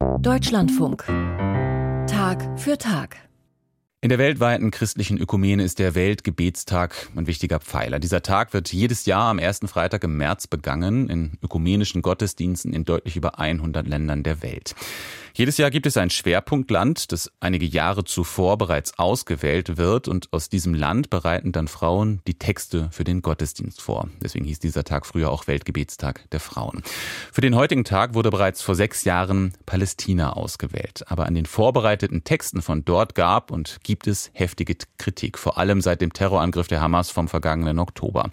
Deutschlandfunk. Tag für Tag. In der weltweiten christlichen Ökumene ist der Weltgebetstag ein wichtiger Pfeiler. Dieser Tag wird jedes Jahr am ersten Freitag im März begangen in ökumenischen Gottesdiensten in deutlich über 100 Ländern der Welt. Jedes Jahr gibt es ein Schwerpunktland, das einige Jahre zuvor bereits ausgewählt wird und aus diesem Land bereiten dann Frauen die Texte für den Gottesdienst vor. Deswegen hieß dieser Tag früher auch Weltgebetstag der Frauen. Für den heutigen Tag wurde bereits vor sechs Jahren Palästina ausgewählt. Aber an den vorbereiteten Texten von dort gab und gibt es heftige Kritik, vor allem seit dem Terrorangriff der Hamas vom vergangenen Oktober.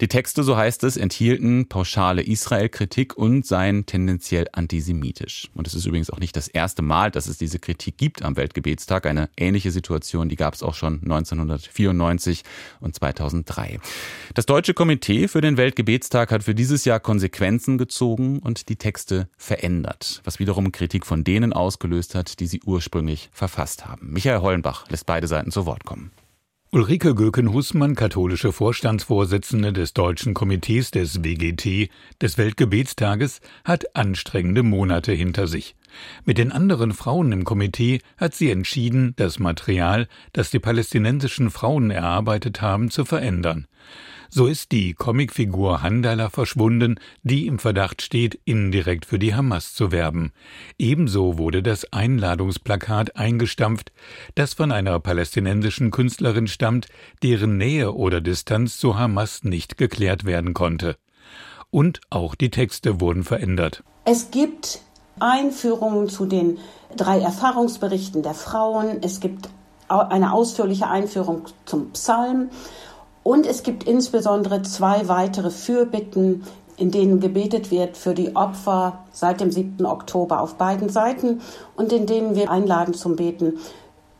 Die Texte, so heißt es, enthielten pauschale Israel-Kritik und seien tendenziell antisemitisch. Und es ist übrigens auch nicht das erste Mal, dass es diese Kritik gibt am Weltgebetstag. Eine ähnliche Situation, die gab es auch schon 1994 und 2003. Das Deutsche Komitee für den Weltgebetstag hat für dieses Jahr Konsequenzen gezogen und die Texte verändert, was wiederum Kritik von denen ausgelöst hat, die sie ursprünglich verfasst haben. Michael Hollenbach lässt beide Seiten zu Wort kommen. Ulrike Göken-Hussmann, katholische Vorstandsvorsitzende des Deutschen Komitees des WGT, des Weltgebetstages, hat anstrengende Monate hinter sich. Mit den anderen Frauen im Komitee hat sie entschieden, das Material, das die palästinensischen Frauen erarbeitet haben, zu verändern. So ist die Comicfigur Handala verschwunden, die im Verdacht steht, indirekt für die Hamas zu werben. Ebenso wurde das Einladungsplakat eingestampft, das von einer palästinensischen Künstlerin stammt, deren Nähe oder Distanz zu Hamas nicht geklärt werden konnte. Und auch die Texte wurden verändert. Es gibt Einführungen zu den drei Erfahrungsberichten der Frauen. Es gibt eine ausführliche Einführung zum Psalm. Und es gibt insbesondere zwei weitere Fürbitten, in denen gebetet wird für die Opfer seit dem 7. Oktober auf beiden Seiten und in denen wir einladen zum Beten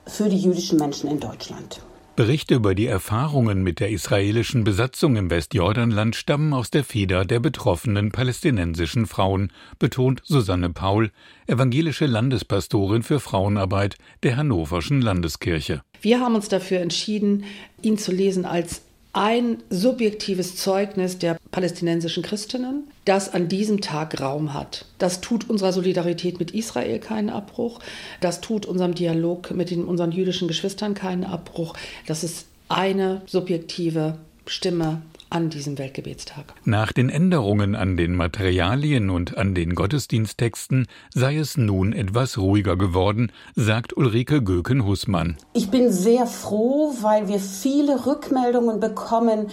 für die jüdischen Menschen in Deutschland. Berichte über die Erfahrungen mit der israelischen Besatzung im Westjordanland stammen aus der Feder der betroffenen palästinensischen Frauen, betont Susanne Paul, evangelische Landespastorin für Frauenarbeit der Hannoverschen Landeskirche. Wir haben uns dafür entschieden, ihn zu lesen als ein subjektives Zeugnis der palästinensischen Christinnen, das an diesem Tag Raum hat. Das tut unserer Solidarität mit Israel keinen Abbruch, das tut unserem Dialog mit den, unseren jüdischen Geschwistern keinen Abbruch. Das ist eine subjektive Stimme an diesem Weltgebetstag. Nach den Änderungen an den Materialien und an den Gottesdiensttexten sei es nun etwas ruhiger geworden, sagt Ulrike Göken-Hussmann. Ich bin sehr froh, weil wir viele Rückmeldungen bekommen,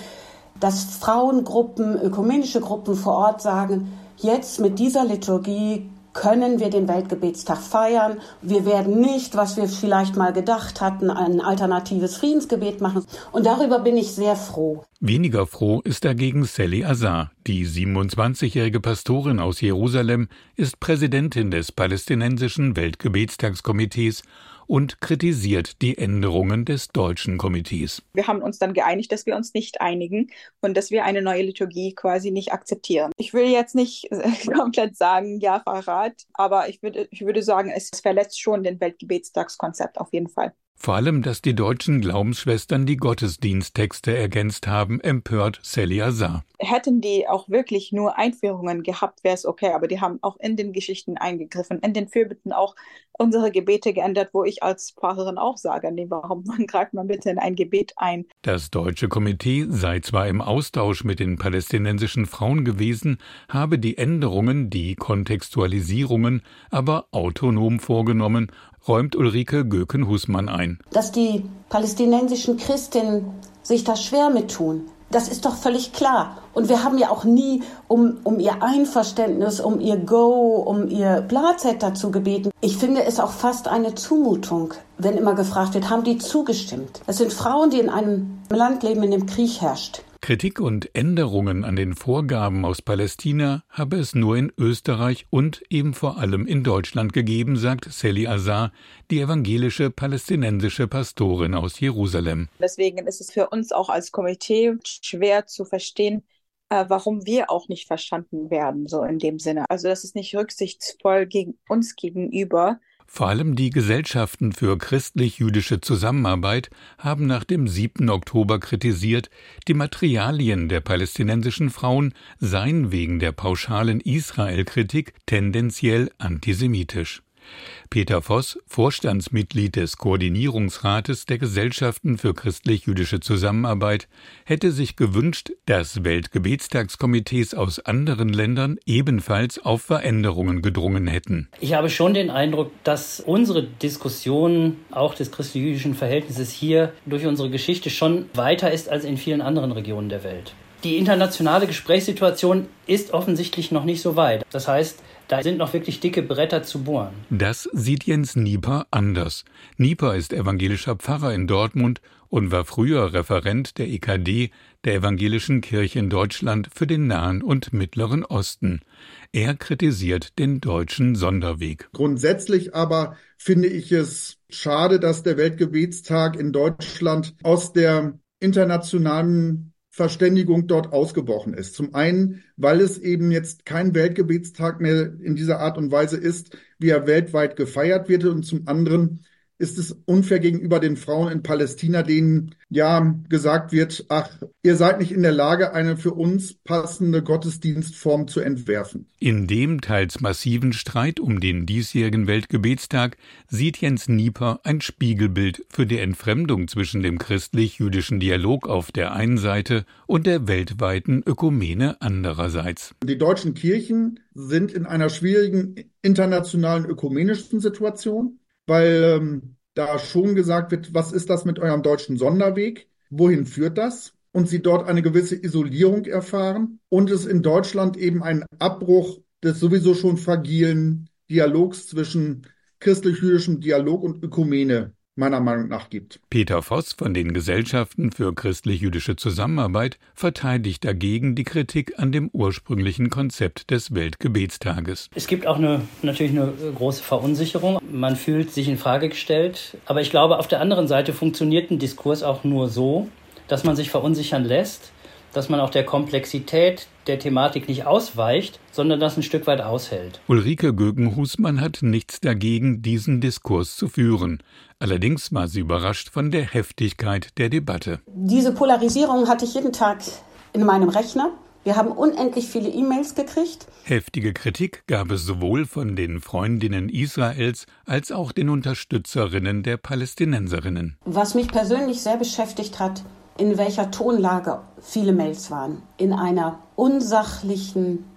dass Frauengruppen, ökumenische Gruppen vor Ort sagen, jetzt mit dieser Liturgie können wir den Weltgebetstag feiern. Wir werden nicht, was wir vielleicht mal gedacht hatten, ein alternatives Friedensgebet machen. Und darüber bin ich sehr froh. Weniger froh ist dagegen Sally Azar. Die 27-jährige Pastorin aus Jerusalem ist Präsidentin des palästinensischen Weltgebetstagskomitees und kritisiert die Änderungen des deutschen Komitees. Wir haben uns dann geeinigt, dass wir uns nicht einigen und dass wir eine neue Liturgie quasi nicht akzeptieren. Ich will jetzt nicht komplett sagen, ja, Verrat, aber ich würde, ich würde sagen, es verletzt schon den Weltgebetstagskonzept auf jeden Fall. Vor allem, dass die deutschen Glaubensschwestern die Gottesdiensttexte ergänzt haben, empört Sally Azar. Hätten die auch wirklich nur Einführungen gehabt, wäre es okay, aber die haben auch in den Geschichten eingegriffen, in den Fürbitten auch unsere Gebete geändert, wo ich als Pfarrerin auch sage, nee, warum greift man bitte in ein Gebet ein? Das deutsche Komitee sei zwar im Austausch mit den palästinensischen Frauen gewesen, habe die Änderungen, die Kontextualisierungen aber autonom vorgenommen räumt Ulrike Göken-Husmann ein. Dass die palästinensischen Christinnen sich da schwer mit tun, das ist doch völlig klar. Und wir haben ja auch nie um, um ihr Einverständnis, um ihr Go, um ihr Blazet dazu gebeten. Ich finde es auch fast eine Zumutung, wenn immer gefragt wird, haben die zugestimmt? Es sind Frauen, die in einem Land leben, in dem Krieg herrscht. Kritik und Änderungen an den Vorgaben aus Palästina habe es nur in Österreich und eben vor allem in Deutschland gegeben, sagt Sally Azar, die evangelische palästinensische Pastorin aus Jerusalem. Deswegen ist es für uns auch als Komitee schwer zu verstehen, äh, warum wir auch nicht verstanden werden, so in dem Sinne. Also das ist nicht rücksichtsvoll gegen uns gegenüber, vor allem die Gesellschaften für christlich-jüdische Zusammenarbeit haben nach dem 7. Oktober kritisiert, die Materialien der palästinensischen Frauen seien wegen der pauschalen Israel-Kritik tendenziell antisemitisch. Peter Voss, Vorstandsmitglied des Koordinierungsrates der Gesellschaften für christlich-jüdische Zusammenarbeit, hätte sich gewünscht, dass Weltgebetstagskomitees aus anderen Ländern ebenfalls auf Veränderungen gedrungen hätten. Ich habe schon den Eindruck, dass unsere Diskussion auch des christlich-jüdischen Verhältnisses hier durch unsere Geschichte schon weiter ist als in vielen anderen Regionen der Welt. Die internationale Gesprächssituation ist offensichtlich noch nicht so weit. Das heißt, da sind noch wirklich dicke Bretter zu bohren. Das sieht Jens Nieper anders. Nieper ist evangelischer Pfarrer in Dortmund und war früher Referent der EKD, der Evangelischen Kirche in Deutschland für den Nahen und Mittleren Osten. Er kritisiert den deutschen Sonderweg. Grundsätzlich aber finde ich es schade, dass der Weltgebetstag in Deutschland aus der internationalen Verständigung dort ausgebrochen ist. Zum einen, weil es eben jetzt kein Weltgebetstag mehr in dieser Art und Weise ist, wie er weltweit gefeiert wird und zum anderen, ist es unfair gegenüber den Frauen in Palästina, denen ja gesagt wird, ach, ihr seid nicht in der Lage, eine für uns passende Gottesdienstform zu entwerfen. In dem teils massiven Streit um den diesjährigen Weltgebetstag sieht Jens Nieper ein Spiegelbild für die Entfremdung zwischen dem christlich-jüdischen Dialog auf der einen Seite und der weltweiten Ökumene andererseits. Die deutschen Kirchen sind in einer schwierigen internationalen ökumenischen Situation weil ähm, da schon gesagt wird, was ist das mit eurem deutschen Sonderweg? Wohin führt das? Und sie dort eine gewisse Isolierung erfahren und es in Deutschland eben einen Abbruch des sowieso schon fragilen Dialogs zwischen christlich-jüdischem Dialog und Ökumene meiner Meinung nach gibt. Peter Voss von den Gesellschaften für christlich-jüdische Zusammenarbeit verteidigt dagegen die Kritik an dem ursprünglichen Konzept des Weltgebetstages. Es gibt auch eine, natürlich eine große Verunsicherung. Man fühlt sich in Frage gestellt. Aber ich glaube, auf der anderen Seite funktioniert ein Diskurs auch nur so, dass man sich verunsichern lässt dass man auch der Komplexität der Thematik nicht ausweicht, sondern das ein Stück weit aushält. Ulrike Gögen-Husmann hat nichts dagegen, diesen Diskurs zu führen. Allerdings war sie überrascht von der Heftigkeit der Debatte. Diese Polarisierung hatte ich jeden Tag in meinem Rechner. Wir haben unendlich viele E-Mails gekriegt. Heftige Kritik gab es sowohl von den Freundinnen Israels als auch den Unterstützerinnen der Palästinenserinnen. Was mich persönlich sehr beschäftigt hat, in welcher Tonlage viele Mails waren. In einer unsachlichen,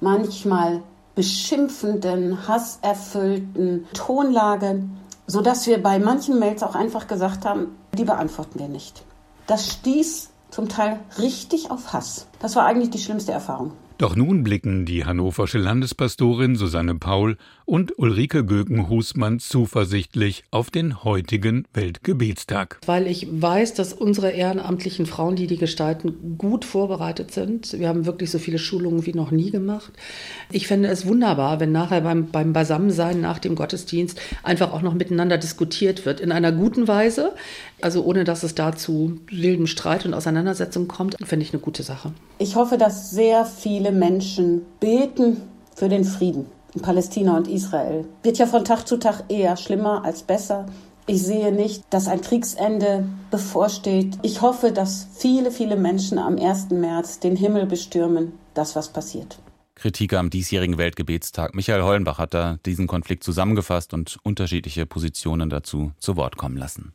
manchmal beschimpfenden, hasserfüllten Tonlage, sodass wir bei manchen Mails auch einfach gesagt haben, die beantworten wir nicht. Das stieß zum Teil richtig auf Hass. Das war eigentlich die schlimmste Erfahrung. Doch nun blicken die hannoversche Landespastorin Susanne Paul und Ulrike Göken-Husmann zuversichtlich auf den heutigen Weltgebetstag. Weil ich weiß, dass unsere ehrenamtlichen Frauen, die die gestalten, gut vorbereitet sind. Wir haben wirklich so viele Schulungen wie noch nie gemacht. Ich fände es wunderbar, wenn nachher beim, beim Beisammensein nach dem Gottesdienst einfach auch noch miteinander diskutiert wird. In einer guten Weise, also ohne dass es da zu wildem Streit und Auseinandersetzung kommt, fände ich eine gute Sache. Ich hoffe, dass sehr viele Menschen beten für den Frieden in Palästina und Israel. Wird ja von Tag zu Tag eher schlimmer als besser. Ich sehe nicht, dass ein Kriegsende bevorsteht. Ich hoffe, dass viele, viele Menschen am 1. März den Himmel bestürmen, das was passiert. Kritik am diesjährigen Weltgebetstag. Michael Hollenbach hat da diesen Konflikt zusammengefasst und unterschiedliche Positionen dazu zu Wort kommen lassen.